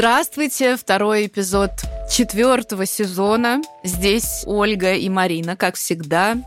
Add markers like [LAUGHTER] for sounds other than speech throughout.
Здравствуйте, второй эпизод четвертого сезона. Здесь Ольга и Марина, как всегда,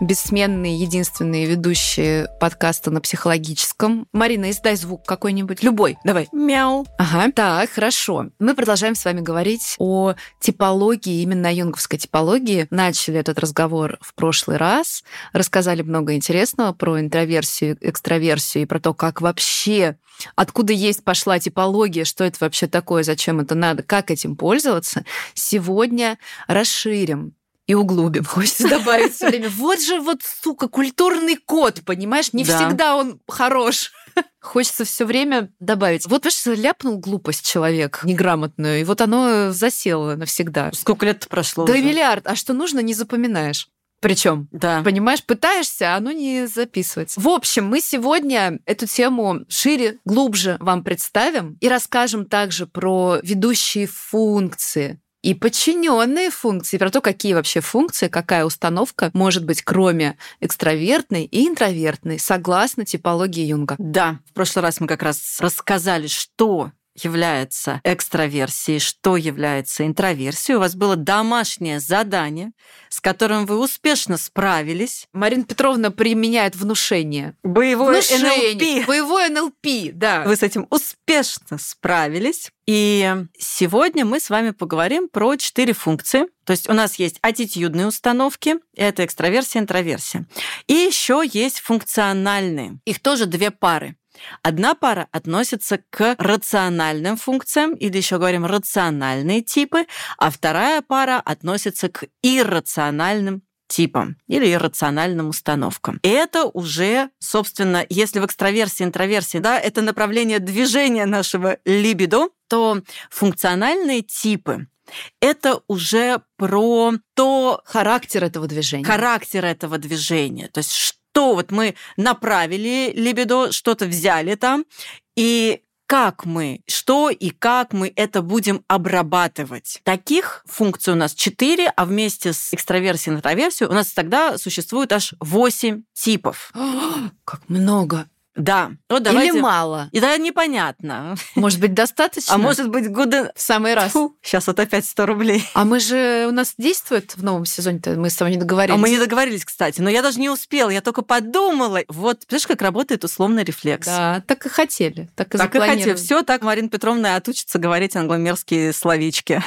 бессменные, единственные ведущие подкаста на психологическом. Марина, издай звук какой-нибудь, любой, давай. Мяу. Ага, так, хорошо. Мы продолжаем с вами говорить о типологии, именно юнговской типологии. Начали этот разговор в прошлый раз, рассказали много интересного про интроверсию, экстраверсию и про то, как вообще откуда есть пошла типология, что это вообще такое, зачем это надо, как этим пользоваться, сегодня расширим и углубим. [LAUGHS] Хочется добавить все время. Вот же вот, сука, культурный код, понимаешь? Не да. всегда он хорош. [LAUGHS] Хочется все время добавить. Вот, понимаешь, ляпнул глупость человек неграмотную, и вот оно засело навсегда. Сколько лет прошло? Да уже? миллиард. А что нужно, не запоминаешь. Причем, да. понимаешь, пытаешься, а оно не записывается. В общем, мы сегодня эту тему шире, глубже вам представим и расскажем также про ведущие функции и подчиненные функции, про то, какие вообще функции, какая установка может быть, кроме экстравертной и интровертной, согласно типологии Юнга. Да, в прошлый раз мы как раз рассказали, что является экстраверсией, что является интроверсией. У вас было домашнее задание, с которым вы успешно справились. Марина Петровна применяет внушение. Боевое внушение. НЛП. Боевое НЛП, да. Вы с этим успешно справились. И сегодня мы с вами поговорим про четыре функции. То есть у нас есть аттитюдные установки, это экстраверсия, интроверсия. И еще есть функциональные. Их тоже две пары. Одна пара относится к рациональным функциям, или еще говорим рациональные типы, а вторая пара относится к иррациональным типам или иррациональным установкам. Это уже, собственно, если в экстраверсии, интроверсии, да, это направление движения нашего либидо, то функциональные типы это уже про то... Характер этого движения. Характер этого движения. То есть что вот мы направили либидо, что-то взяли там, и как мы, что и как мы это будем обрабатывать. Таких функций у нас 4, а вместе с экстраверсией и интроверсией у нас тогда существует аж 8 типов. [GASPS] как много. Да. Вот давайте... Или мало. И да, непонятно. Может быть, достаточно? А может быть, года... В самый раз. Фу, сейчас вот опять 100 рублей. А мы же... У нас действует в новом сезоне-то? Мы с тобой не договорились. А мы не договорились, кстати. Но я даже не успела. Я только подумала. Вот, знаешь, как работает условный рефлекс. Да, так и хотели. Так и Так и хотели. Все так Марина Петровна отучится говорить англомерские словечки.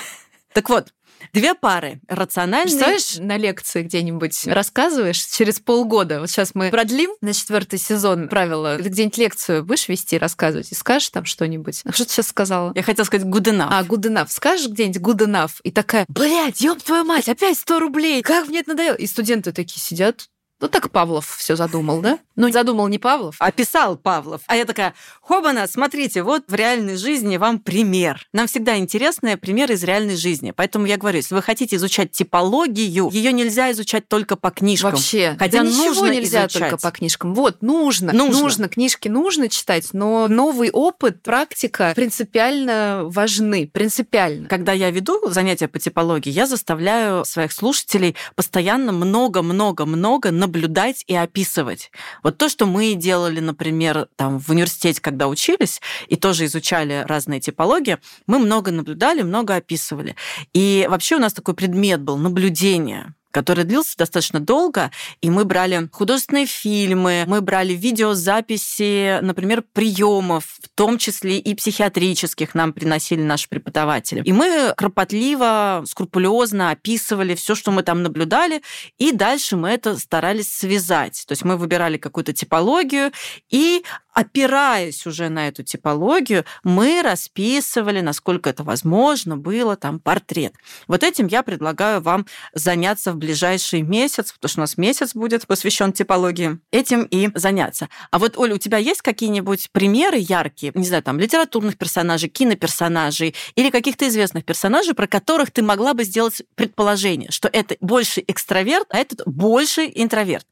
Так вот, Две пары рациональные. Представляешь, на лекции где-нибудь рассказываешь через полгода. Вот сейчас мы продлим на четвертый сезон правила. Где-нибудь лекцию будешь вести, рассказывать, и скажешь там что-нибудь. А что ты сейчас сказала? Я хотела сказать good enough. А, good enough. Скажешь где-нибудь good enough, и такая, блядь, ёб твою мать, опять 100 рублей, как мне это надоело. И студенты такие сидят, ну, так Павлов все задумал, да? Ну, задумал не Павлов. А писал Павлов. А я такая, хобана, смотрите, вот в реальной жизни вам пример. Нам всегда интересны примеры из реальной жизни. Поэтому я говорю, если вы хотите изучать типологию, ее нельзя изучать только по книжкам. Вообще. Хотя да нужно нельзя изучать. только по книжкам. Вот, нужно, нужно. Нужно. Книжки нужно читать, но новый опыт, практика принципиально важны. Принципиально. Когда я веду занятия по типологии, я заставляю своих слушателей постоянно много-много-много наблюдать и описывать. Вот то, что мы делали, например, там в университете, когда учились, и тоже изучали разные типологии, мы много наблюдали, много описывали. И вообще у нас такой предмет был наблюдение который длился достаточно долго, и мы брали художественные фильмы, мы брали видеозаписи, например, приемов, в том числе и психиатрических нам приносили наши преподаватели. И мы кропотливо, скрупулезно описывали все, что мы там наблюдали, и дальше мы это старались связать. То есть мы выбирали какую-то типологию и опираясь уже на эту типологию, мы расписывали, насколько это возможно было, там портрет. Вот этим я предлагаю вам заняться в ближайший месяц, потому что у нас месяц будет посвящен типологии, этим и заняться. А вот, Оля, у тебя есть какие-нибудь примеры яркие, не знаю, там, литературных персонажей, киноперсонажей или каких-то известных персонажей, про которых ты могла бы сделать предположение, что это больше экстраверт, а этот больше интроверт?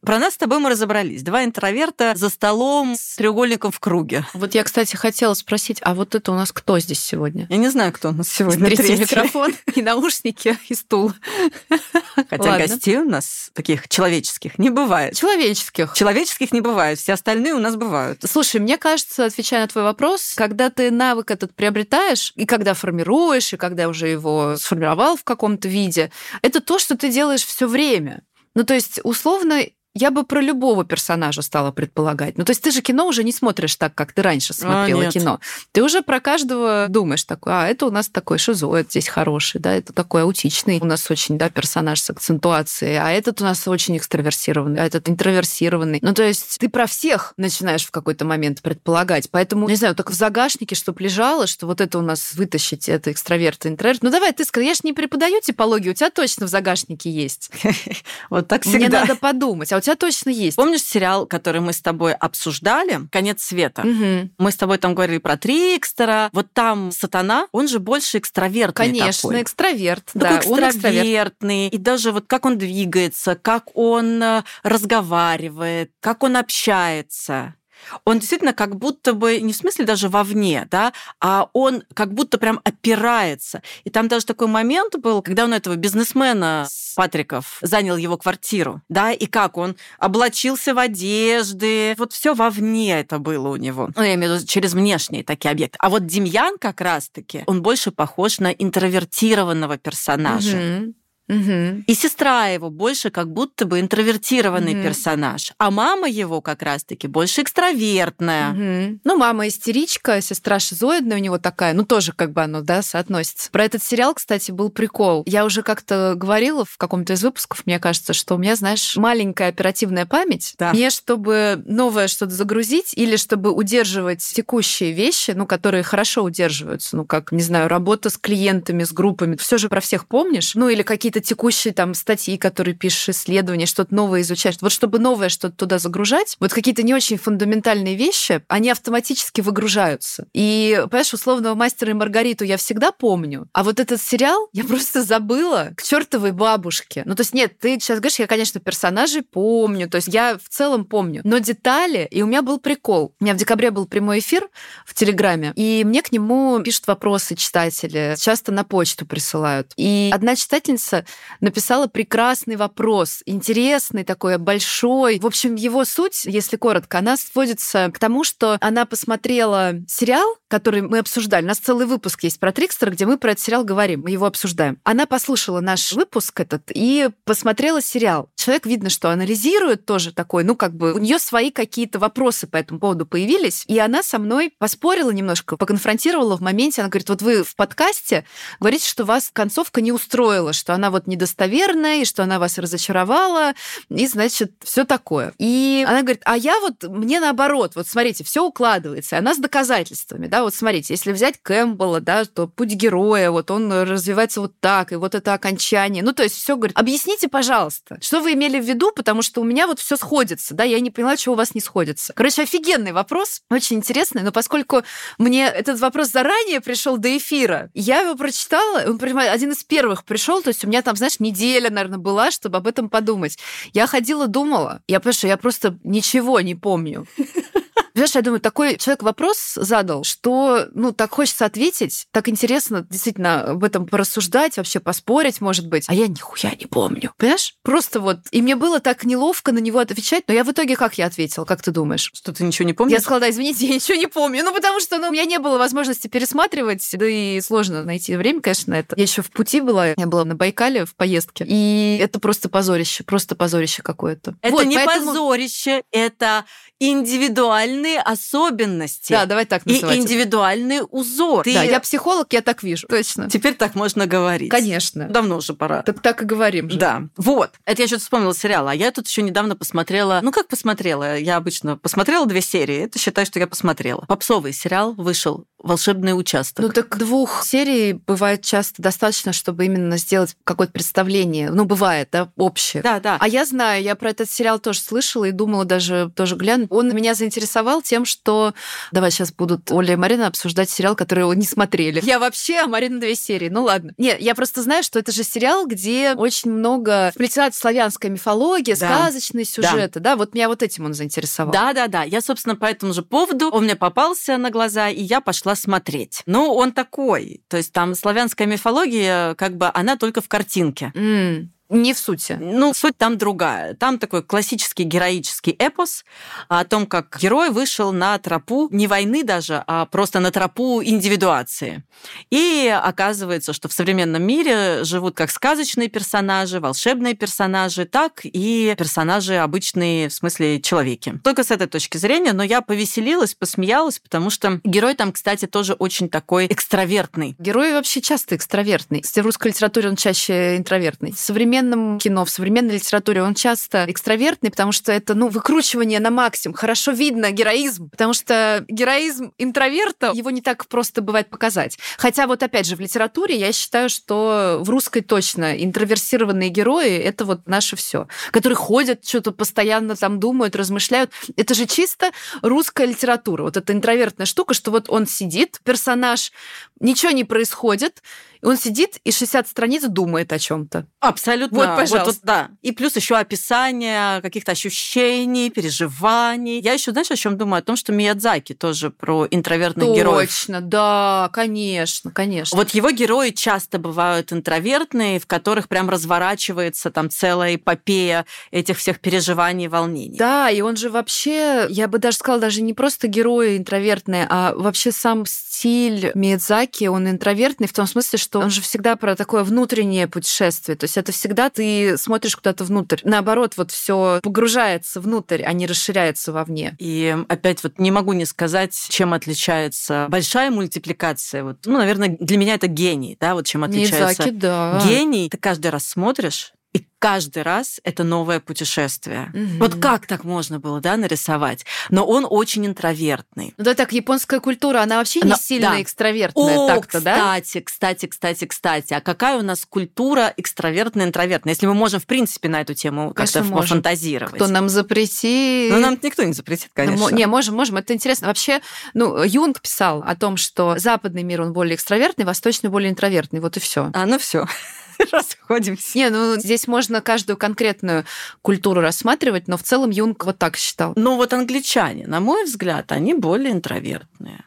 Про нас с тобой мы разобрались. Два интроверта за столом с с треугольником в круге. Вот я, кстати, хотела спросить, а вот это у нас кто здесь сегодня? Я не знаю, кто у нас сегодня. Третий, третий. микрофон [LAUGHS] и наушники, и стул. Хотя Ладно. гостей у нас таких человеческих не бывает. Человеческих. Человеческих не бывает, все остальные у нас бывают. Слушай, мне кажется, отвечая на твой вопрос, когда ты навык этот приобретаешь, и когда формируешь, и когда уже его сформировал в каком-то виде, это то, что ты делаешь все время. Ну, то есть, условно, я бы про любого персонажа стала предполагать. Ну, то есть ты же кино уже не смотришь так, как ты раньше а, смотрела а, кино. Ты уже про каждого думаешь такой, а это у нас такой шизоид здесь хороший, да, это такой аутичный у нас очень, да, персонаж с акцентуацией, а этот у нас очень экстраверсированный, а этот интроверсированный. Ну, то есть ты про всех начинаешь в какой-то момент предполагать. Поэтому, не знаю, только в загашнике, чтобы лежало, что вот это у нас вытащить, это экстраверт, интроверт. Ну, давай, ты скажи, я же не преподаю типологию, у тебя точно в загашнике есть. [LAUGHS] Вот так всегда. Мне надо подумать. А у тебя точно есть. Помнишь сериал, который мы с тобой обсуждали? «Конец света». Угу. Мы с тобой там говорили про Трикстера. Вот там сатана, он же больше экстравертный Конечно, такой. экстраверт. Такой да, экстравертный. Он И даже вот как он двигается, как он э, разговаривает, как он общается он действительно как будто бы, не в смысле даже вовне, да, а он как будто прям опирается. И там даже такой момент был, когда он этого бизнесмена с Патриков занял его квартиру, да, и как он облачился в одежды, вот все вовне это было у него. Ну, я имею в виду через внешние такие объекты. А вот Демьян как раз-таки, он больше похож на интровертированного персонажа. Угу. Угу. И сестра его больше как будто бы интровертированный угу. персонаж, а мама его как раз-таки больше экстравертная. Угу. Ну, мама истеричка, сестра шизоидная у него такая, ну тоже как бы оно, да, соотносится. Про этот сериал, кстати, был прикол. Я уже как-то говорила в каком-то из выпусков, мне кажется, что у меня, знаешь, маленькая оперативная память. Да. Мне, чтобы новое что-то загрузить или чтобы удерживать текущие вещи, ну, которые хорошо удерживаются, ну, как, не знаю, работа с клиентами, с группами, все же про всех помнишь, ну, или какие-то какие-то текущие там статьи, которые пишешь, исследования, что-то новое изучаешь. Вот чтобы новое что-то туда загружать, вот какие-то не очень фундаментальные вещи, они автоматически выгружаются. И, понимаешь, условного мастера и Маргариту я всегда помню, а вот этот сериал я просто забыла к чертовой бабушке. Ну, то есть, нет, ты сейчас говоришь, я, конечно, персонажей помню, то есть я в целом помню, но детали, и у меня был прикол. У меня в декабре был прямой эфир в Телеграме, и мне к нему пишут вопросы читатели, часто на почту присылают. И одна читательница написала прекрасный вопрос, интересный такой, большой. В общем, его суть, если коротко, она сводится к тому, что она посмотрела сериал, который мы обсуждали. У нас целый выпуск есть про Трикстера, где мы про этот сериал говорим, мы его обсуждаем. Она послушала наш выпуск этот и посмотрела сериал. Человек, видно, что анализирует тоже такой, ну, как бы у нее свои какие-то вопросы по этому поводу появились, и она со мной поспорила немножко, поконфронтировала в моменте. Она говорит, вот вы в подкасте говорите, что вас концовка не устроила, что она вот вот недостоверная, и что она вас разочаровала, и, значит, все такое. И она говорит, а я вот, мне наоборот, вот смотрите, все укладывается, и она с доказательствами, да, вот смотрите, если взять Кэмпбелла, да, то путь героя, вот он развивается вот так, и вот это окончание, ну, то есть все говорит, объясните, пожалуйста, что вы имели в виду, потому что у меня вот все сходится, да, я не поняла, чего у вас не сходится. Короче, офигенный вопрос, очень интересный, но поскольку мне этот вопрос заранее пришел до эфира, я его прочитала, он, один из первых пришел, то есть у меня там, знаешь, неделя, наверное, была, чтобы об этом подумать. Я ходила, думала. Я понимаю, что я просто ничего не помню. Знаешь, я думаю, такой человек вопрос задал, что, ну, так хочется ответить, так интересно действительно об этом порассуждать, вообще поспорить, может быть. А я нихуя не помню. Понимаешь? Просто вот. И мне было так неловко на него отвечать, но я в итоге как я ответила, как ты думаешь? Что ты ничего не помнишь? Я сказала, да, извините, [LAUGHS] я ничего не помню. Ну, потому что ну, у меня не было возможности пересматривать, да и сложно найти время, конечно, на это. Я еще в пути была, я была на Байкале в поездке, и это просто позорище, просто позорище какое-то. Это вот, не поэтому... позорище, это индивидуальные особенности. Да, давай так называть. И индивидуальный узор. Ты... Да, я психолог, я так вижу. Точно. Теперь так можно говорить. Конечно. Давно уже пора. Так так и говорим же. Да. Вот. Это я что-то вспомнила сериал. А я тут еще недавно посмотрела... Ну, как посмотрела? Я обычно посмотрела две серии. Это считаю, что я посмотрела. Попсовый сериал вышел волшебный участок. Ну так двух серий бывает часто достаточно, чтобы именно сделать какое-то представление. Ну, бывает, да, общее. Да, да. А я знаю, я про этот сериал тоже слышала и думала даже тоже глянуть. Он меня заинтересовал тем, что... Давай сейчас будут Оля и Марина обсуждать сериал, который его не смотрели. Я вообще, а Марина две серии. Ну ладно. Нет, я просто знаю, что это же сериал, где очень много вплетена славянская мифология, да. сказочные сюжеты. Да. да, вот меня вот этим он заинтересовал. Да, да, да. Я, собственно, по этому же поводу он мне попался на глаза, и я пошла смотреть. Ну, он такой. То есть там славянская мифология, как бы она только в картинке. Mm. Не в сути. Ну, суть там другая. Там такой классический героический эпос о том, как герой вышел на тропу не войны даже, а просто на тропу индивидуации. И оказывается, что в современном мире живут как сказочные персонажи, волшебные персонажи, так и персонажи обычные, в смысле, человеки. Только с этой точки зрения, но я повеселилась, посмеялась, потому что герой там, кстати, тоже очень такой экстравертный. Герой вообще часто экстравертный. В русской литературе он чаще интровертный. Современный современном кино, в современной литературе он часто экстравертный, потому что это, ну, выкручивание на максимум. Хорошо видно героизм, потому что героизм интроверта, его не так просто бывает показать. Хотя вот опять же в литературе я считаю, что в русской точно интроверсированные герои — это вот наше все, которые ходят, что-то постоянно там думают, размышляют. Это же чисто русская литература. Вот эта интровертная штука, что вот он сидит, персонаж, ничего не происходит, и он сидит и 60 страниц думает о чем-то. Абсолютно. Вот, пожалуйста. Вот, вот, да. И плюс еще описание каких-то ощущений, переживаний. Я еще, знаешь, о чем думаю? О том, что Миядзаки тоже про интровертных Точно, героев. Точно, да, конечно, конечно. Вот его герои часто бывают интровертные, в которых прям разворачивается там целая эпопея этих всех переживаний и волнений. Да, и он же вообще, я бы даже сказала, даже не просто герои интровертные, а вообще сам стиль Миядзаки, он интровертный в том смысле, что он же всегда про такое внутреннее путешествие. То есть это всегда ты смотришь куда-то внутрь. Наоборот, вот все погружается внутрь, а не расширяется вовне. И опять вот не могу не сказать, чем отличается большая мультипликация. Вот, ну, наверное, для меня это гений, да, вот чем отличается. Мизаки, да. Гений, ты каждый раз смотришь, и каждый раз это новое путешествие. Угу. Вот как так можно было, да, нарисовать? Но он очень интровертный. Ну да, так японская культура, она вообще не Но, сильно да. экстравертная, О, так-то, да? Кстати, кстати, кстати, кстати, а какая у нас культура экстравертная, интровертная? Если мы можем, в принципе, на эту тему как-то пофантазировать. Кто нам запретит? Ну, нам никто не запретит, конечно. Ну, не, можем, можем, это интересно. Вообще, ну, Юнг писал о том, что западный мир, он более экстравертный, восточный более интровертный, вот и все. А, ну все. [LAUGHS] расходимся. Не, ну здесь можно каждую конкретную культуру рассматривать, но в целом Юнг вот так считал. Ну вот англичане, на мой взгляд, они более интровертные.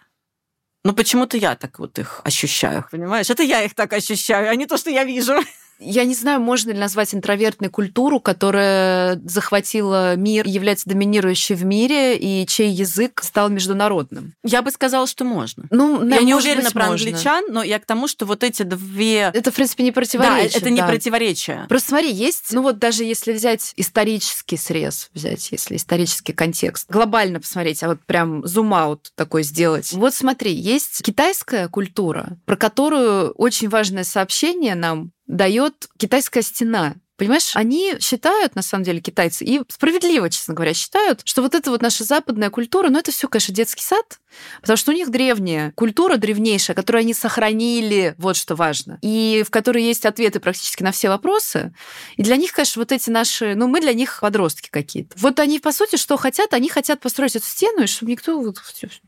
Ну, почему-то я так вот их ощущаю, понимаешь? Это я их так ощущаю, а не то, что я вижу я не знаю, можно ли назвать интровертной культуру, которая захватила мир, является доминирующей в мире, и чей язык стал международным. Я бы сказала, что можно. Ну, я не уверена быть, про можно. англичан, но я к тому, что вот эти две... Это, в принципе, не противоречие. Да, это не противоречие. Просто смотри, есть, ну вот даже если взять исторический срез, взять, если исторический контекст, глобально посмотреть, а вот прям зум-аут такой сделать. Вот смотри, есть китайская культура, про которую очень важное сообщение нам дает китайская стена. Понимаешь, они считают, на самом деле, китайцы, и справедливо, честно говоря, считают, что вот эта вот наша западная культура, ну это все, конечно, детский сад, потому что у них древняя культура, древнейшая, которую они сохранили, вот что важно, и в которой есть ответы практически на все вопросы. И для них, конечно, вот эти наши, ну мы для них подростки какие-то. Вот они, по сути, что хотят? Они хотят построить эту стену, и чтобы никто вот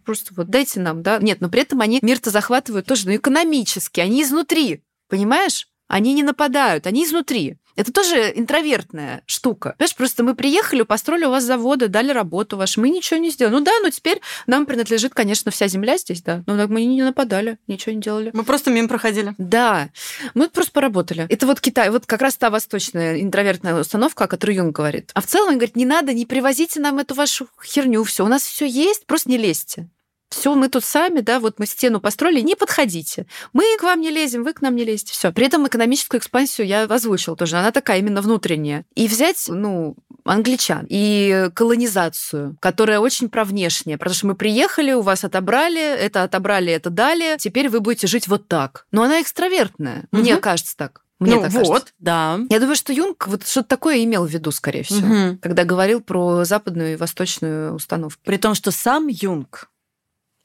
просто вот дайте нам, да. Нет, но при этом они мир-то захватывают тоже, ну экономически, они изнутри, понимаешь? Они не нападают, они изнутри. Это тоже интровертная штука. Понимаешь, просто мы приехали, построили у вас заводы, дали работу вашу, мы ничего не сделали. Ну да, но теперь нам принадлежит, конечно, вся земля здесь, да. Но мы не нападали, ничего не делали. Мы просто мимо проходили. Да, мы просто поработали. Это вот Китай, вот как раз та восточная интровертная установка, о которой Юнг говорит. А в целом он говорит, не надо, не привозите нам эту вашу херню, все, у нас все есть, просто не лезьте все, мы тут сами, да, вот мы стену построили, не подходите. Мы к вам не лезем, вы к нам не лезете. Все. При этом экономическую экспансию я озвучила тоже. Она такая именно внутренняя. И взять, ну, англичан и колонизацию, которая очень про внешнее. Потому что мы приехали, у вас отобрали, это отобрали, это дали, теперь вы будете жить вот так. Но она экстравертная. Угу. Мне кажется так. Мне ну, так вот, кажется. да. Я думаю, что Юнг вот что-то такое имел в виду, скорее всего, угу. когда говорил про западную и восточную установку. При том, что сам Юнг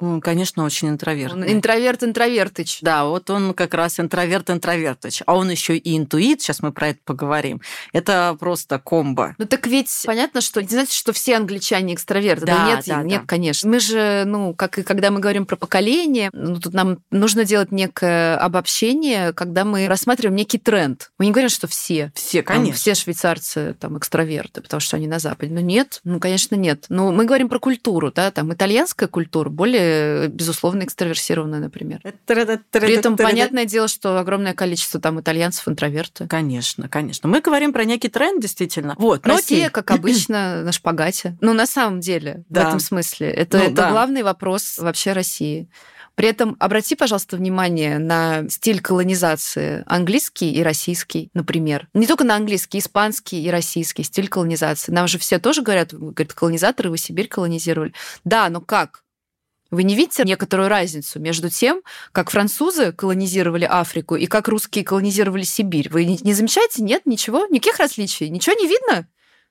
Он, конечно, очень интровертный. Он интроверт-интровертыч. Да, вот он как раз интроверт-интровертыч. А он еще и интуит, сейчас мы про это поговорим. Это просто комбо. Ну так ведь понятно, что не знаете, что все англичане экстраверты. Да, да нет, да, нет, да. конечно. Мы же, ну, как и когда мы говорим про поколение, ну, тут нам нужно делать некое обобщение, когда мы рассматриваем некий тренд. Мы не говорим, что все. Все, конечно. Там, все швейцарцы там экстраверты, потому что они на Западе. Ну нет, ну, конечно, нет. Но мы говорим про культуру, да, там итальянская культура более, безусловно, экстраверсированная, например. При этом понятное дело, что огромное количество там итальянцев интроверты. Конечно, конечно. Мы говорим про некий тренд, действительно. Вот, Россия, окей. как обычно, [CLEARS THROAT] на шпагате. Ну, на самом деле, да. в этом смысле. Это, ну, это да. главный вопрос вообще России. При этом обрати, пожалуйста, внимание на стиль колонизации английский и российский, например. Не только на английский, испанский и российский стиль колонизации. Нам же все тоже говорят, говорят, колонизаторы, вы Сибирь колонизировали. Да, но как? Вы не видите некоторую разницу между тем, как французы колонизировали Африку и как русские колонизировали Сибирь? Вы не замечаете? Нет, ничего? Никаких различий? Ничего не видно?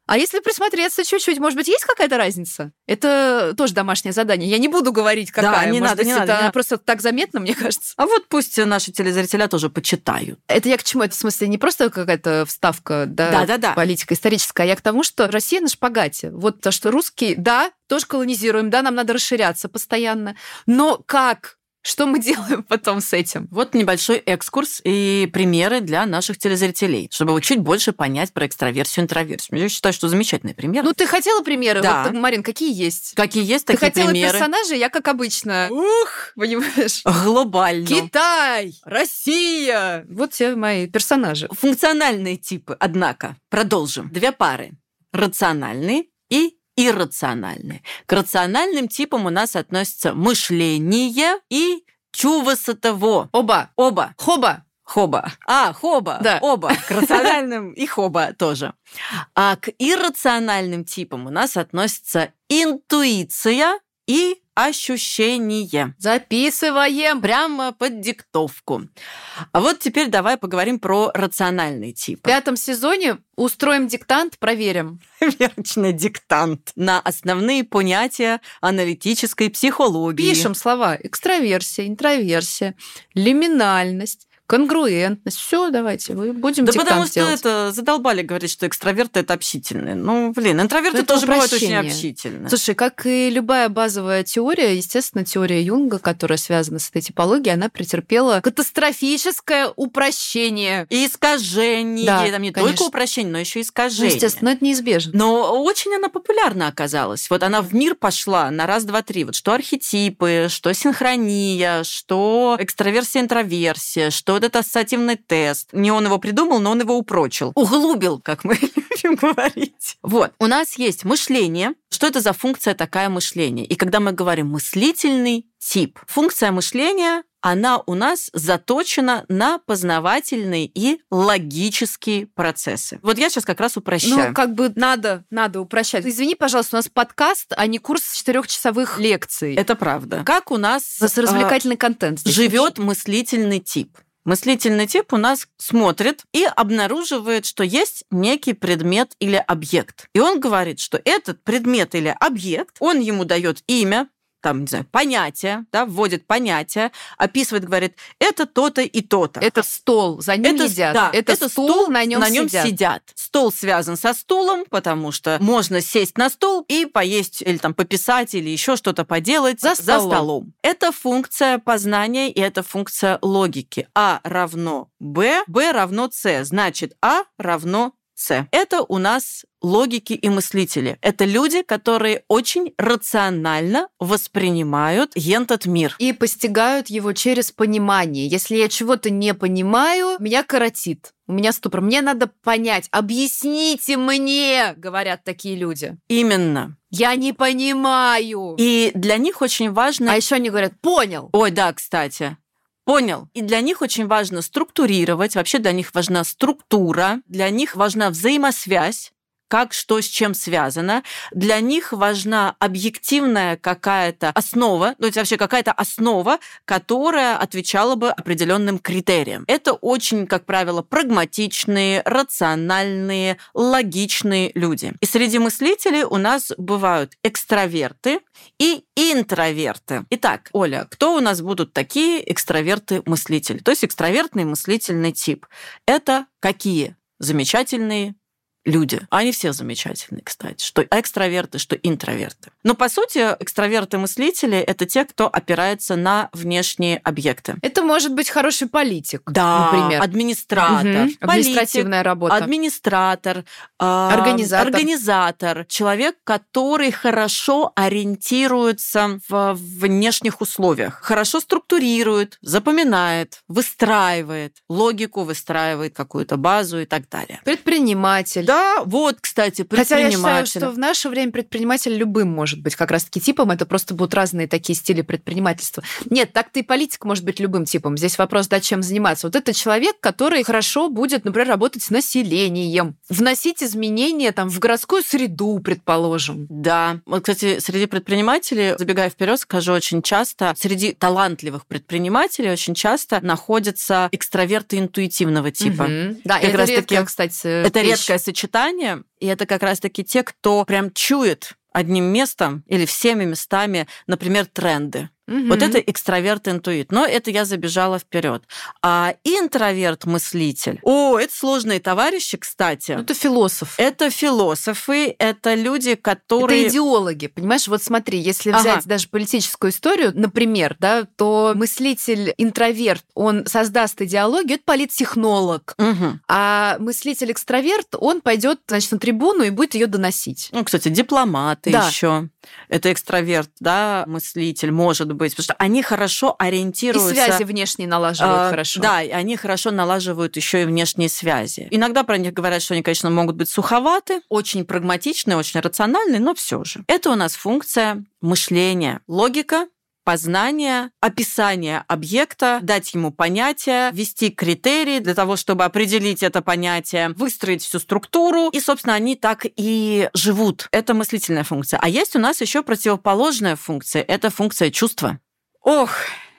А если присмотреться чуть-чуть, может быть, есть какая-то разница? Это тоже домашнее задание. Я не буду говорить, какая. Да, не может надо, быть, не это надо, просто так заметно, мне кажется. А вот пусть наши телезрители тоже почитают. Это я к чему? Это в смысле не просто какая-то вставка, да, да, да, да. политика историческая, а я к тому, что Россия на шпагате. Вот то, что русские, да, тоже колонизируем, да, нам надо расширяться постоянно. Но как что мы [LAUGHS] делаем потом с этим? Вот небольшой экскурс и примеры для наших телезрителей, чтобы чуть больше понять про экстраверсию и интроверсию. Я считаю, что замечательный пример. Ну, ты хотела примеры? Да. Вот, Марин, какие есть? Какие есть ты такие хотела примеры? персонажи, я как обычно. Ух, понимаешь? Глобально. Китай, Россия. Вот все мои персонажи. Функциональные типы, однако. Продолжим. Две пары. Рациональный иррациональные. К рациональным типам у нас относятся мышление и чувствово. Оба. Оба. Хоба. Хоба. А, хоба. Да. Оба. К рациональным и хоба тоже. А к иррациональным типам у нас относятся интуиция и ощущение. Записываем прямо под диктовку. А вот теперь давай поговорим про рациональный тип. В пятом сезоне устроим диктант, проверим. Верочный диктант на основные понятия аналитической психологии. Пишем слова экстраверсия, интроверсия, лиминальность, конгруентность. Все, давайте, вы будем Да потому что делать. это задолбали говорить, что экстраверты это общительные. Ну, блин, интроверты это тоже бывают очень общительные. Слушай, как и любая базовая теория, естественно, теория Юнга, которая связана с этой типологией, она претерпела катастрофическое упрощение. И искажение. Да, Там не конечно. только упрощение, но еще и искажение. Ну, естественно, это неизбежно. Но очень она популярна оказалась. Вот она в мир пошла на раз, два, три. Вот что архетипы, что синхрония, что экстраверсия, интроверсия, что вот это ассоциативный тест. Не он его придумал, но он его упрочил. Углубил, как мы [LAUGHS] любим говорить. Вот. У нас есть мышление. Что это за функция такая мышления? И когда мы говорим мыслительный тип, функция мышления она у нас заточена на познавательные и логические процессы. Вот я сейчас как раз упрощаю. Ну, как бы надо, надо упрощать. Извини, пожалуйста, у нас подкаст, а не курс четырехчасовых лекций. Это правда. Как у нас... У нас развлекательный э, контент. Живет мыслительный тип. Мыслительный тип у нас смотрит и обнаруживает, что есть некий предмет или объект. И он говорит, что этот предмет или объект, он ему дает имя, там, не знаю, понятие, да, вводит понятие, описывает, говорит, это то-то и то-то. Это стол, за ним это, едят. Да, это, это стул, стул, на нем на нем сидят. сидят. Стол связан со стулом, потому что можно сесть на стол и поесть или там пописать или еще что-то поделать за столом. за столом. Это функция познания и это функция логики. А равно Б, Б равно С, значит А равно С. Это у нас логики и мыслители. Это люди, которые очень рационально воспринимают этот мир. И постигают его через понимание. Если я чего-то не понимаю, меня коротит. У меня ступор. Мне надо понять. Объясните мне, говорят такие люди. Именно. Я не понимаю. И для них очень важно... А еще они говорят, понял. Ой, да, кстати. Понял. И для них очень важно структурировать. Вообще для них важна структура. Для них важна взаимосвязь как что с чем связано. Для них важна объективная какая-то основа, ну, это вообще какая-то основа, которая отвечала бы определенным критериям. Это очень, как правило, прагматичные, рациональные, логичные люди. И среди мыслителей у нас бывают экстраверты и интроверты. Итак, Оля, кто у нас будут такие экстраверты-мыслители? То есть экстравертный мыслительный тип. Это какие? замечательные люди. Они все замечательные, кстати, что экстраверты, что интроверты. Но, по сути, экстраверты-мыслители — это те, кто опирается на внешние объекты. Это может быть хороший политик, да, например. администратор, угу. политик, административная работа. Администратор, организатор. организатор, человек, который хорошо ориентируется в внешних условиях, хорошо структурирует, запоминает, выстраивает логику, выстраивает какую-то базу и так далее. Предприниматель. Да, да, вот, кстати, Хотя я считаю, что в наше время предприниматель любым может быть как раз-таки типом. Это просто будут разные такие стили предпринимательства. Нет, так-то и политик может быть любым типом. Здесь вопрос, да, чем заниматься. Вот это человек, который хорошо будет, например, работать с населением, вносить изменения там в городскую среду, предположим. Да. Вот, кстати, среди предпринимателей, забегая вперед, скажу, очень часто среди талантливых предпринимателей очень часто находятся экстраверты интуитивного типа. Угу. Да, как это раз таки, кстати, это вещь. редкое сочетание и это как раз-таки те, кто прям чует одним местом или всеми местами, например, тренды. Угу. Вот это экстраверт-интуит. Но это я забежала вперед. А интроверт-мыслитель. О, это сложные товарищи, кстати. Ну, это философ. Это философы, это люди, которые... Это идеологи, понимаешь? Вот смотри, если взять ага. даже политическую историю, например, да, то мыслитель-интроверт, он создаст идеологию, это политтехнолог. Угу. А мыслитель-экстраверт, он пойдет, значит, на трибуну и будет ее доносить. Ну, кстати, дипломаты да. еще. Это экстраверт, да, мыслитель, может быть, потому что они хорошо ориентируются. И связи внешние налаживают а, хорошо. Да, и они хорошо налаживают еще и внешние связи. Иногда про них говорят, что они, конечно, могут быть суховаты, очень прагматичные, очень рациональные, но все же. Это у нас функция мышления, логика, познание, описание объекта, дать ему понятие, ввести критерии для того, чтобы определить это понятие, выстроить всю структуру. И, собственно, они так и живут. Это мыслительная функция. А есть у нас еще противоположная функция. Это функция чувства. Ох,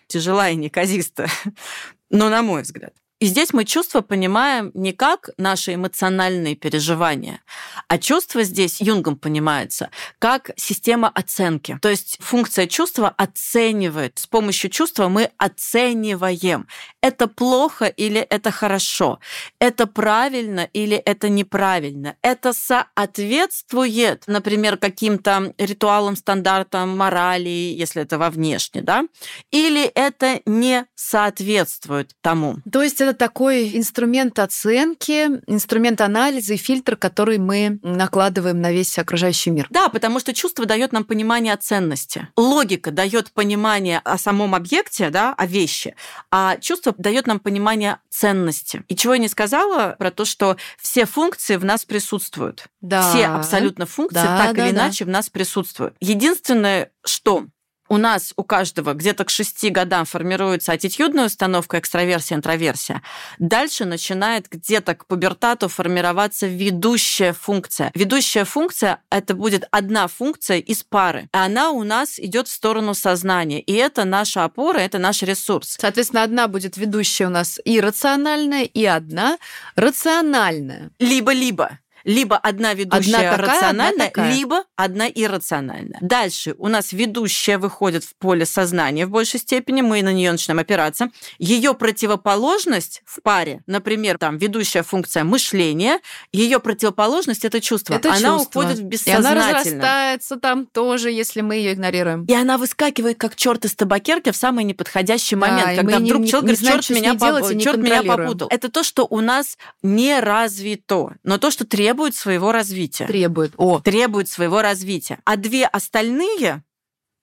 тяжела и неказиста. [LAUGHS] Но на мой взгляд. И здесь мы чувства понимаем не как наши эмоциональные переживания, а чувство здесь Юнгом понимается как система оценки. То есть функция чувства оценивает. С помощью чувства мы оцениваем, это плохо или это хорошо, это правильно или это неправильно, это соответствует, например, каким-то ритуалам, стандартам морали, если это во внешне, да, или это не соответствует тому. То есть это такой инструмент оценки, инструмент анализа и фильтр, который мы накладываем на весь окружающий мир. Да, потому что чувство дает нам понимание ценности. Логика дает понимание о самом объекте, да, о вещи, а чувство дает нам понимание ценности. И чего я не сказала про то, что все функции в нас присутствуют. Да. Все абсолютно функции да, так да, или да. иначе в нас присутствуют. Единственное, что у нас у каждого где-то к шести годам формируется аттитюдная установка экстраверсия, интроверсия. Дальше начинает где-то к пубертату формироваться ведущая функция. Ведущая функция – это будет одна функция из пары. Она у нас идет в сторону сознания. И это наша опора, это наш ресурс. Соответственно, одна будет ведущая у нас и рациональная, и одна рациональная. Либо-либо либо одна ведущая одна такая, рациональная, одна либо одна иррациональная. Дальше у нас ведущая выходит в поле сознания в большей степени, мы на нее начинаем опираться. Ее противоположность в паре, например, там ведущая функция мышления, ее противоположность это чувство. Это она чувство. уходит в бессознательное. И она разрастается там тоже, если мы ее игнорируем. И она выскакивает как черт из табакерки в самый неподходящий момент, да, когда вдруг не, человек говорит, черт, меня, поп... черт меня попутал. Это то, что у нас не развито, но то, что требует требует своего развития. Требует. О. Требует своего развития. А две остальные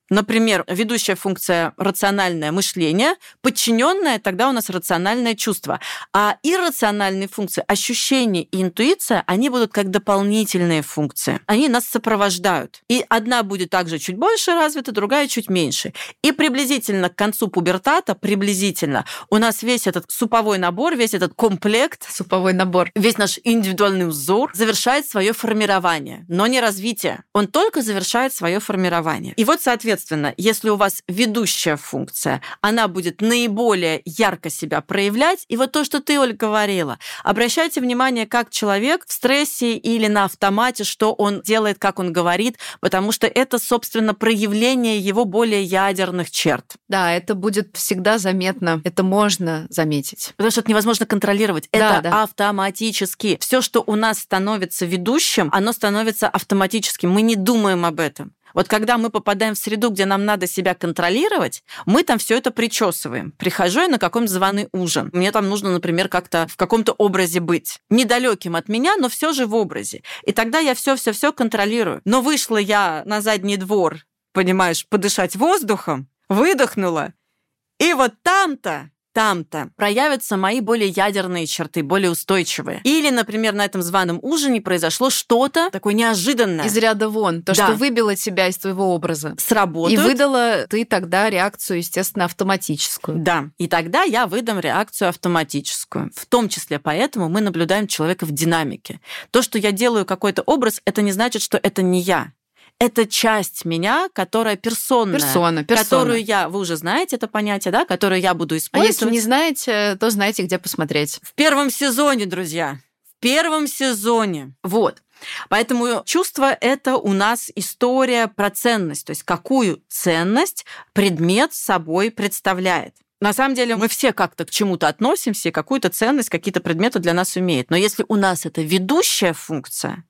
Например, ведущая функция рациональное мышление, подчиненное тогда у нас рациональное чувство. А иррациональные функции, ощущения и интуиция, они будут как дополнительные функции. Они нас сопровождают. И одна будет также чуть больше развита, другая чуть меньше. И приблизительно к концу пубертата, приблизительно, у нас весь этот суповой набор, весь этот комплект, суповой набор, весь наш индивидуальный узор завершает свое формирование, но не развитие. Он только завершает свое формирование. И вот, соответственно, Соответственно, если у вас ведущая функция, она будет наиболее ярко себя проявлять. И вот то, что ты, Оль, говорила, обращайте внимание, как человек в стрессе или на автомате, что он делает, как он говорит, потому что это, собственно, проявление его более ядерных черт. Да, это будет всегда заметно. Это можно заметить. Потому что это невозможно контролировать. Да, это да. автоматически. Все, что у нас становится ведущим, оно становится автоматическим. Мы не думаем об этом. Вот когда мы попадаем в среду, где нам надо себя контролировать, мы там все это причесываем. Прихожу я на какой-нибудь званый ужин. Мне там нужно, например, как-то в каком-то образе быть. Недалеким от меня, но все же в образе. И тогда я все-все-все контролирую. Но вышла я на задний двор, понимаешь, подышать воздухом, выдохнула. И вот там-то там-то проявятся мои более ядерные черты, более устойчивые. Или, например, на этом званом ужине произошло что-то такое неожиданное. Из ряда вон. То, да. что выбило тебя из твоего образа. Сработает. И выдала ты тогда реакцию, естественно, автоматическую. Да. И тогда я выдам реакцию автоматическую. В том числе поэтому мы наблюдаем человека в динамике. То, что я делаю какой-то образ, это не значит, что это не я это часть меня, которая персонная. Персона, персона. Которую я, вы уже знаете это понятие, да, которую я буду использовать. А если не знаете, то знаете, где посмотреть. В первом сезоне, друзья. В первом сезоне. Вот. Поэтому чувство – это у нас история про ценность, то есть какую ценность предмет собой представляет. На самом деле мы все как-то к чему-то относимся, какую-то ценность, какие-то предметы для нас умеют. Но если у нас это ведущая функция,